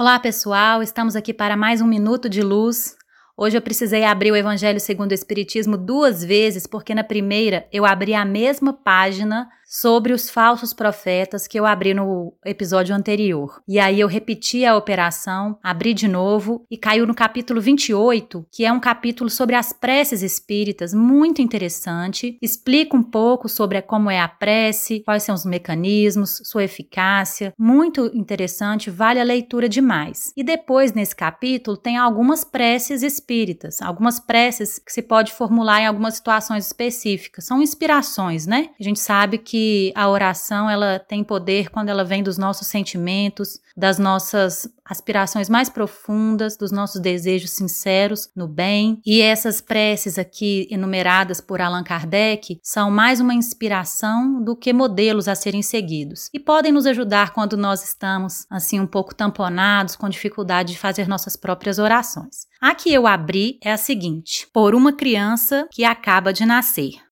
Olá, pessoal. Estamos aqui para mais um minuto de luz. Hoje eu precisei abrir o Evangelho segundo o Espiritismo duas vezes, porque na primeira eu abri a mesma página sobre os falsos profetas que eu abri no episódio anterior. E aí eu repeti a operação, abri de novo e caiu no capítulo 28, que é um capítulo sobre as preces espíritas, muito interessante. Explica um pouco sobre como é a prece, quais são os mecanismos, sua eficácia. Muito interessante, vale a leitura demais. E depois, nesse capítulo, tem algumas preces espíritas, algumas preces que se pode formular em algumas situações específicas. São inspirações, né? A gente sabe que que a oração ela tem poder quando ela vem dos nossos sentimentos, das nossas aspirações mais profundas, dos nossos desejos sinceros no bem. E essas preces aqui enumeradas por Allan Kardec são mais uma inspiração do que modelos a serem seguidos e podem nos ajudar quando nós estamos assim um pouco tamponados, com dificuldade de fazer nossas próprias orações. A que eu abri é a seguinte: por uma criança que acaba de nascer.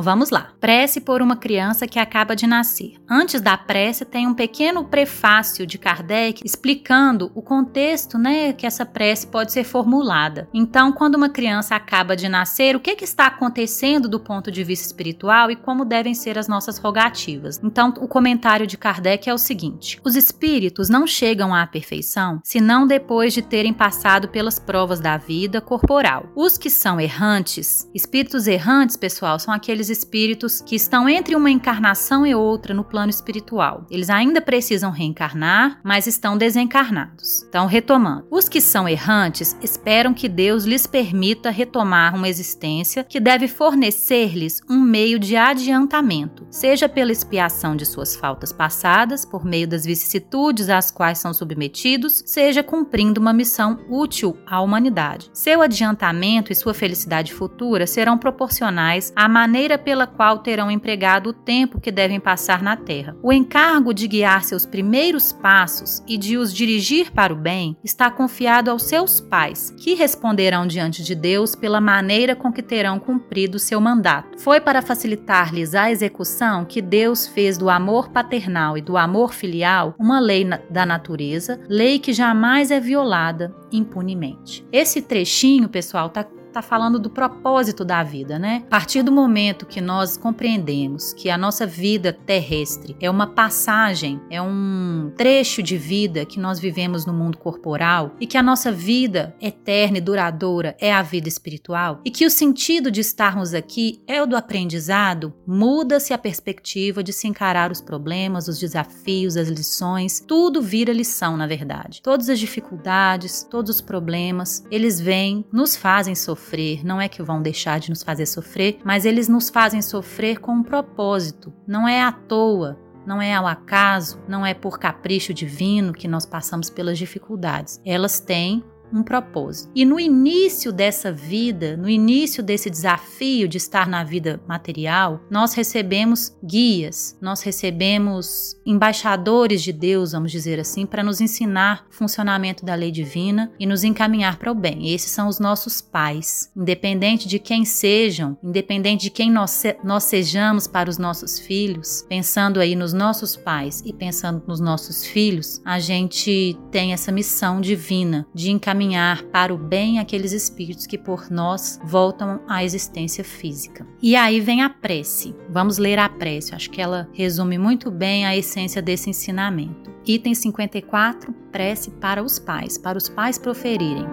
Então vamos lá. Prece por uma criança que acaba de nascer. Antes da prece tem um pequeno prefácio de Kardec explicando o contexto, né, que essa prece pode ser formulada. Então, quando uma criança acaba de nascer, o que, que está acontecendo do ponto de vista espiritual e como devem ser as nossas rogativas? Então, o comentário de Kardec é o seguinte: os espíritos não chegam à perfeição senão depois de terem passado pelas provas da vida corporal. Os que são errantes, espíritos errantes, pessoal, são aqueles espíritos que estão entre uma encarnação e outra no plano espiritual. Eles ainda precisam reencarnar, mas estão desencarnados. Então, retomando: os que são errantes esperam que Deus lhes permita retomar uma existência que deve fornecer-lhes um meio de adiantamento, seja pela expiação de suas faltas passadas, por meio das vicissitudes às quais são submetidos, seja cumprindo uma missão útil à humanidade. Seu adiantamento e sua felicidade futura serão proporcionais à maneira maneira pela qual terão empregado o tempo que devem passar na terra. O encargo de guiar seus primeiros passos e de os dirigir para o bem está confiado aos seus pais, que responderão diante de Deus pela maneira com que terão cumprido seu mandato. Foi para facilitar-lhes a execução que Deus fez do amor paternal e do amor filial uma lei da natureza, lei que jamais é violada impunemente. Esse trechinho, pessoal, está está falando do propósito da vida, né? A partir do momento que nós compreendemos que a nossa vida terrestre é uma passagem, é um trecho de vida que nós vivemos no mundo corporal e que a nossa vida eterna e duradoura é a vida espiritual e que o sentido de estarmos aqui é o do aprendizado, muda-se a perspectiva de se encarar os problemas, os desafios, as lições, tudo vira lição, na verdade. Todas as dificuldades, todos os problemas, eles vêm, nos fazem sofrer sofrer, não é que vão deixar de nos fazer sofrer, mas eles nos fazem sofrer com um propósito, não é à toa. Não é ao acaso, não é por capricho divino que nós passamos pelas dificuldades. Elas têm um propósito. E no início dessa vida, no início desse desafio de estar na vida material, nós recebemos guias, nós recebemos embaixadores de Deus, vamos dizer assim, para nos ensinar o funcionamento da lei divina e nos encaminhar para o bem. Esses são os nossos pais. Independente de quem sejam, independente de quem nós, nós sejamos para os nossos filhos, pensando aí nos nossos pais e pensando nos nossos filhos, a gente tem essa missão divina de encaminhar encaminhar para o bem aqueles espíritos que por nós voltam à existência física. E aí vem a prece. Vamos ler a prece. Acho que ela resume muito bem a essência desse ensinamento. Item 54, prece para os pais, para os pais proferirem.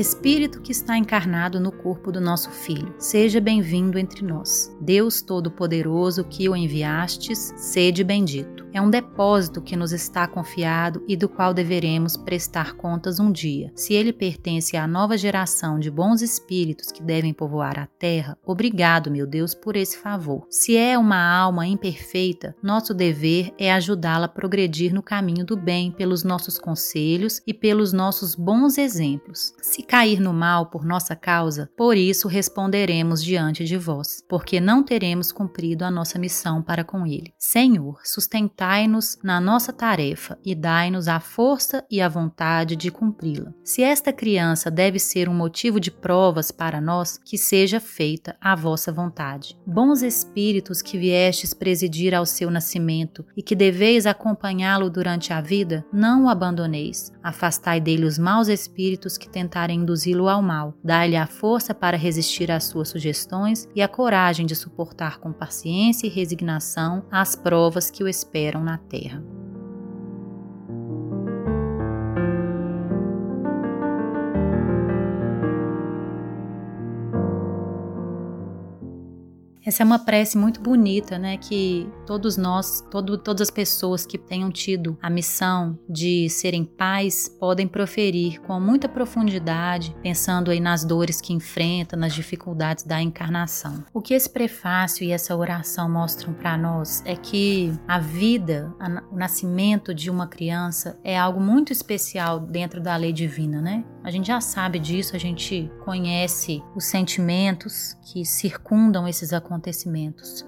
Espírito que está encarnado no corpo do nosso Filho, seja bem-vindo entre nós. Deus Todo-Poderoso que o enviastes, sede bendito. É um depósito que nos está confiado e do qual deveremos prestar contas um dia. Se ele pertence à nova geração de bons espíritos que devem povoar a terra, obrigado, meu Deus, por esse favor. Se é uma alma imperfeita, nosso dever é ajudá-la a progredir no caminho do bem pelos nossos conselhos e pelos nossos bons exemplos. Se cair no mal por nossa causa, por isso responderemos diante de vós, porque não teremos cumprido a nossa missão para com ele. Senhor, sustentai-nos na nossa tarefa e dai-nos a força e a vontade de cumpri-la. Se esta criança deve ser um motivo de provas para nós, que seja feita a vossa vontade. Bons espíritos que viestes presidir ao seu nascimento e que deveis acompanhá-lo durante a vida, não o abandoneis. Afastai dele os maus espíritos que tentarem induzi-lo ao mal. Dai-lhe a força para resistir às suas sugestões e a coragem de suportar com paciência e resignação as provas que o esperam na terra. Essa é uma prece muito bonita, né? Que todos nós, todo, todas as pessoas que tenham tido a missão de serem pais podem proferir com muita profundidade, pensando aí nas dores que enfrenta, nas dificuldades da encarnação. O que esse prefácio e essa oração mostram para nós é que a vida, a, o nascimento de uma criança é algo muito especial dentro da lei divina, né? A gente já sabe disso, a gente conhece os sentimentos que circundam esses acontecimentos,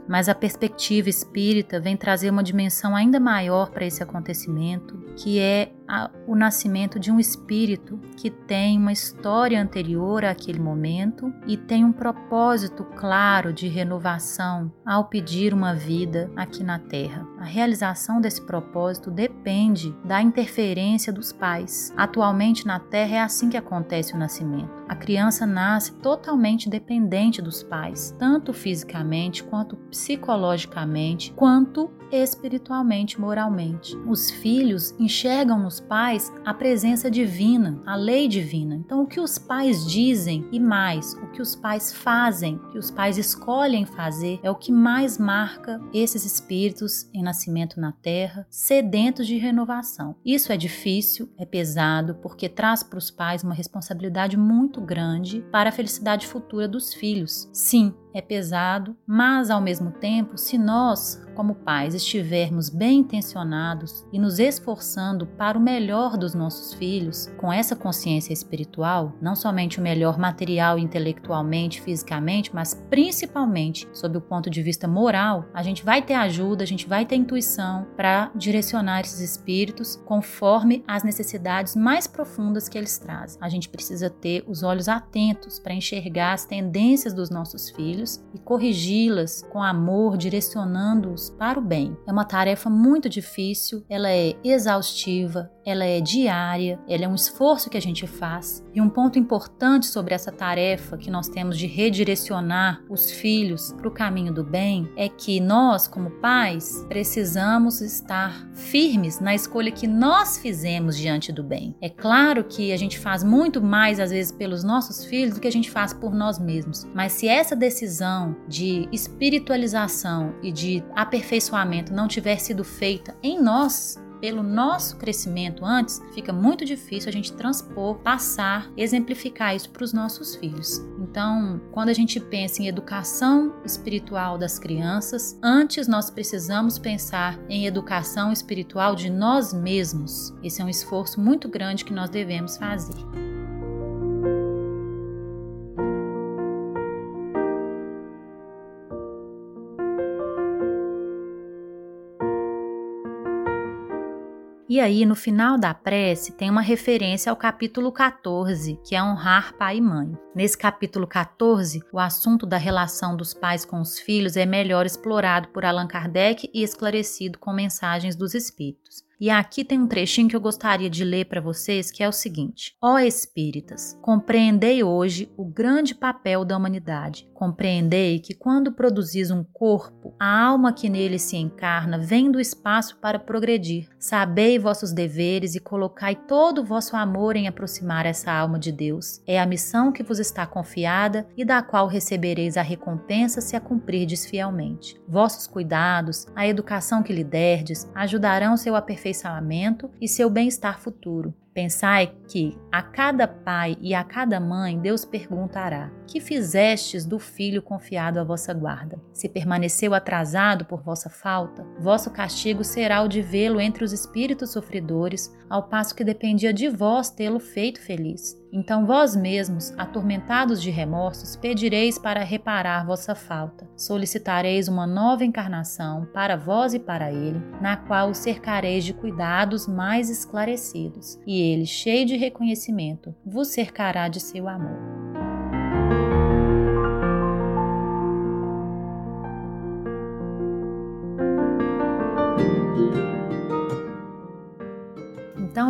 mas a perspectiva espírita vem trazer uma dimensão ainda maior para esse acontecimento, que é a, o nascimento de um espírito que tem uma história anterior àquele momento e tem um propósito claro de renovação ao pedir uma vida aqui na Terra. A realização desse propósito depende da interferência dos pais. Atualmente na Terra é assim que acontece o nascimento. A criança nasce totalmente dependente dos pais, tanto fisicamente quanto psicologicamente, quanto espiritualmente, moralmente. Os filhos enxergam nos pais a presença divina, a lei divina. Então, o que os pais dizem e mais, o que os pais fazem, o que os pais escolhem fazer, é o que mais marca esses espíritos em nascimento na terra, sedentos de renovação. Isso é difícil, é pesado, porque traz para os pais uma responsabilidade muito grande para a felicidade futura dos filhos. Sim, é pesado, mas ao mesmo tempo, se nós, como pais, estivermos bem intencionados e nos esforçando para o melhor dos nossos filhos, com essa consciência espiritual, não somente o melhor material intelectualmente, fisicamente, mas principalmente sob o ponto de vista moral, a gente vai ter ajuda, a gente vai ter intuição para direcionar esses espíritos conforme as necessidades mais profundas que eles trazem. A gente precisa ter os olhos atentos para enxergar as tendências dos nossos filhos filhos e corrigi-las com amor, direcionando-os para o bem. É uma tarefa muito difícil, ela é exaustiva, ela é diária, ela é um esforço que a gente faz. E um ponto importante sobre essa tarefa que nós temos de redirecionar os filhos para o caminho do bem é que nós, como pais, precisamos estar firmes na escolha que nós fizemos diante do bem. É claro que a gente faz muito mais às vezes pelos nossos filhos do que a gente faz por nós mesmos, mas se essa decisão de espiritualização e de aperfeiçoamento não tiver sido feita em nós, pelo nosso crescimento antes, fica muito difícil a gente transpor, passar, exemplificar isso para os nossos filhos. Então, quando a gente pensa em educação espiritual das crianças, antes nós precisamos pensar em educação espiritual de nós mesmos. Esse é um esforço muito grande que nós devemos fazer. E aí, no final da prece, tem uma referência ao capítulo 14, que é honrar pai e mãe. Nesse capítulo 14, o assunto da relação dos pais com os filhos é melhor explorado por Allan Kardec e esclarecido com mensagens dos espíritos. E aqui tem um trechinho que eu gostaria de ler para vocês, que é o seguinte: Ó espíritas, compreendei hoje o grande papel da humanidade. Compreendei que quando produzis um corpo, a alma que nele se encarna vem do espaço para progredir. Sabei vossos deveres e colocai todo o vosso amor em aproximar essa alma de Deus. É a missão que vos está confiada e da qual recebereis a recompensa se a cumprirdes fielmente. Vossos cuidados, a educação que lhe derdes, ajudarão seu aperfeiçoamento e seu bem-estar futuro. Pensai que a cada pai e a cada mãe Deus perguntará: Que fizestes do filho confiado à vossa guarda? Se permaneceu atrasado por vossa falta, vosso castigo será o de vê-lo entre os espíritos sofredores, ao passo que dependia de vós tê-lo feito feliz. Então vós mesmos, atormentados de remorsos, pedireis para reparar vossa falta. Solicitareis uma nova encarnação para vós e para ele, na qual o cercareis de cuidados mais esclarecidos, e ele, cheio de reconhecimento, vos cercará de seu amor.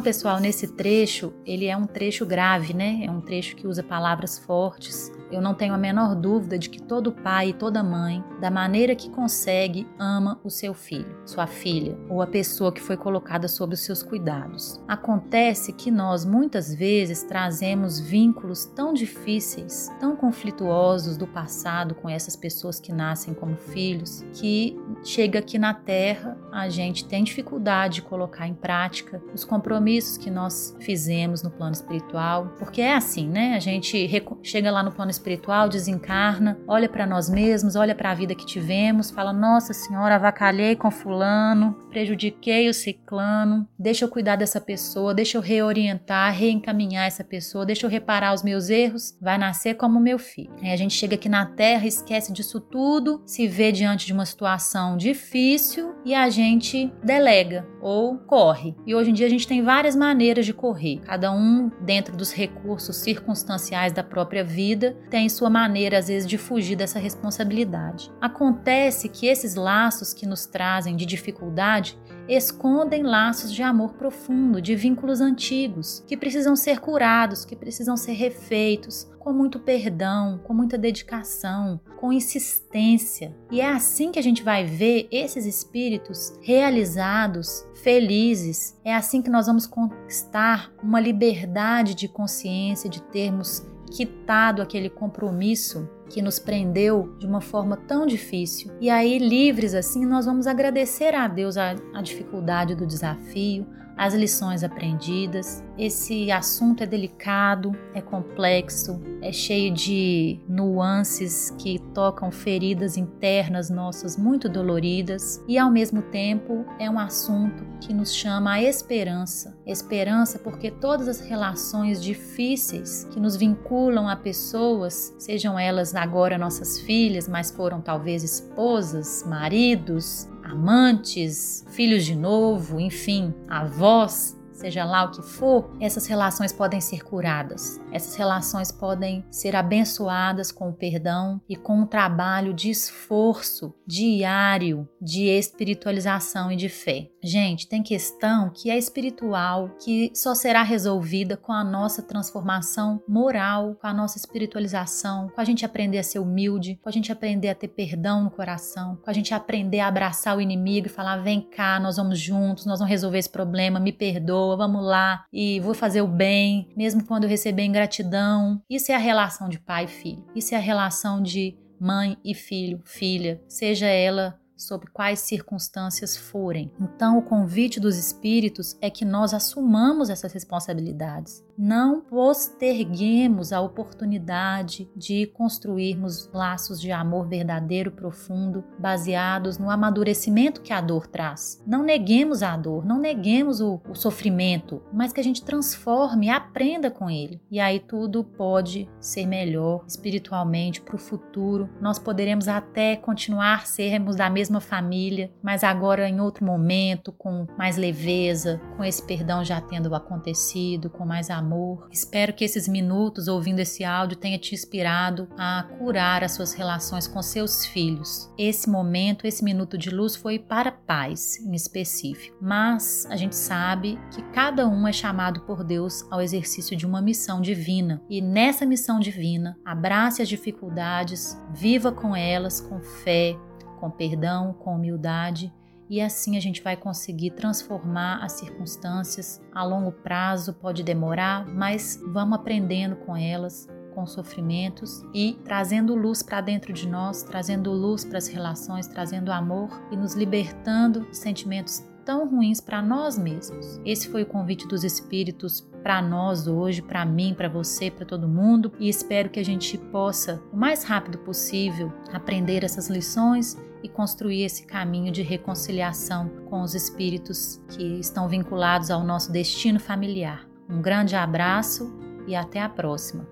Então, pessoal, nesse trecho, ele é um trecho grave, né? É um trecho que usa palavras fortes, eu não tenho a menor dúvida de que todo pai e toda mãe, da maneira que consegue, ama o seu filho, sua filha ou a pessoa que foi colocada sob os seus cuidados. Acontece que nós muitas vezes trazemos vínculos tão difíceis, tão conflituosos do passado com essas pessoas que nascem como filhos, que chega aqui na Terra a gente tem dificuldade de colocar em prática os compromissos que nós fizemos no plano espiritual, porque é assim, né? A gente chega lá no plano espiritual, desencarna, olha para nós mesmos, olha para a vida que tivemos, fala: Nossa Senhora, avacalhei com Fulano, prejudiquei o ciclano, deixa eu cuidar dessa pessoa, deixa eu reorientar, reencaminhar essa pessoa, deixa eu reparar os meus erros, vai nascer como meu filho. Aí a gente chega aqui na Terra, esquece disso tudo, se vê diante de uma situação difícil e a gente delega ou corre. E hoje em dia a gente tem várias maneiras de correr, cada um dentro dos recursos circunstanciais da própria vida tem sua maneira, às vezes, de fugir dessa responsabilidade. Acontece que esses laços que nos trazem de dificuldade escondem laços de amor profundo, de vínculos antigos, que precisam ser curados, que precisam ser refeitos, com muito perdão, com muita dedicação, com insistência. E é assim que a gente vai ver esses espíritos realizados, felizes. É assim que nós vamos conquistar uma liberdade de consciência, de termos quitado aquele compromisso que nos prendeu de uma forma tão difícil. E aí, livres assim, nós vamos agradecer a Deus a, a dificuldade do desafio, as lições aprendidas. Esse assunto é delicado, é complexo, é cheio de nuances que tocam feridas internas nossas muito doloridas e ao mesmo tempo é um assunto que nos chama a esperança. Esperança porque todas as relações difíceis que nos vinculam a pessoas, sejam elas agora nossas filhas, mas foram talvez esposas, maridos, amantes, filhos de novo, enfim, avós, seja lá o que for, essas relações podem ser curadas. Essas relações podem ser abençoadas com o perdão e com um trabalho de esforço diário de espiritualização e de fé. Gente, tem questão que é espiritual, que só será resolvida com a nossa transformação moral, com a nossa espiritualização, com a gente aprender a ser humilde, com a gente aprender a ter perdão no coração, com a gente aprender a abraçar o inimigo e falar: vem cá, nós vamos juntos, nós vamos resolver esse problema, me perdoa vamos lá e vou fazer o bem, mesmo quando eu receber ingratidão. Isso é a relação de pai e filho. Isso é a relação de mãe e filho, filha, seja ela sob quais circunstâncias forem. Então, o convite dos espíritos é que nós assumamos essas responsabilidades não posterguemos a oportunidade de construirmos laços de amor verdadeiro profundo, baseados no amadurecimento que a dor traz. Não neguemos a dor, não neguemos o, o sofrimento, mas que a gente transforme aprenda com ele. E aí tudo pode ser melhor espiritualmente para o futuro. Nós poderemos até continuar sermos da mesma mesma família, mas agora em outro momento, com mais leveza, com esse perdão já tendo acontecido, com mais amor. Espero que esses minutos ouvindo esse áudio tenha te inspirado a curar as suas relações com seus filhos. Esse momento, esse minuto de luz foi para paz em específico, mas a gente sabe que cada um é chamado por Deus ao exercício de uma missão divina e nessa missão divina, abrace as dificuldades, viva com elas com fé, com perdão, com humildade e assim a gente vai conseguir transformar as circunstâncias. A longo prazo pode demorar, mas vamos aprendendo com elas, com sofrimentos e trazendo luz para dentro de nós, trazendo luz para as relações, trazendo amor e nos libertando de sentimentos tão ruins para nós mesmos. Esse foi o convite dos espíritos para nós hoje, para mim, para você, para todo mundo, e espero que a gente possa, o mais rápido possível, aprender essas lições e construir esse caminho de reconciliação com os espíritos que estão vinculados ao nosso destino familiar. Um grande abraço e até a próxima.